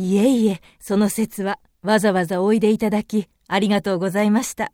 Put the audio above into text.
いえいえ、その説はわざわざおいでいただき、ありがとうございました。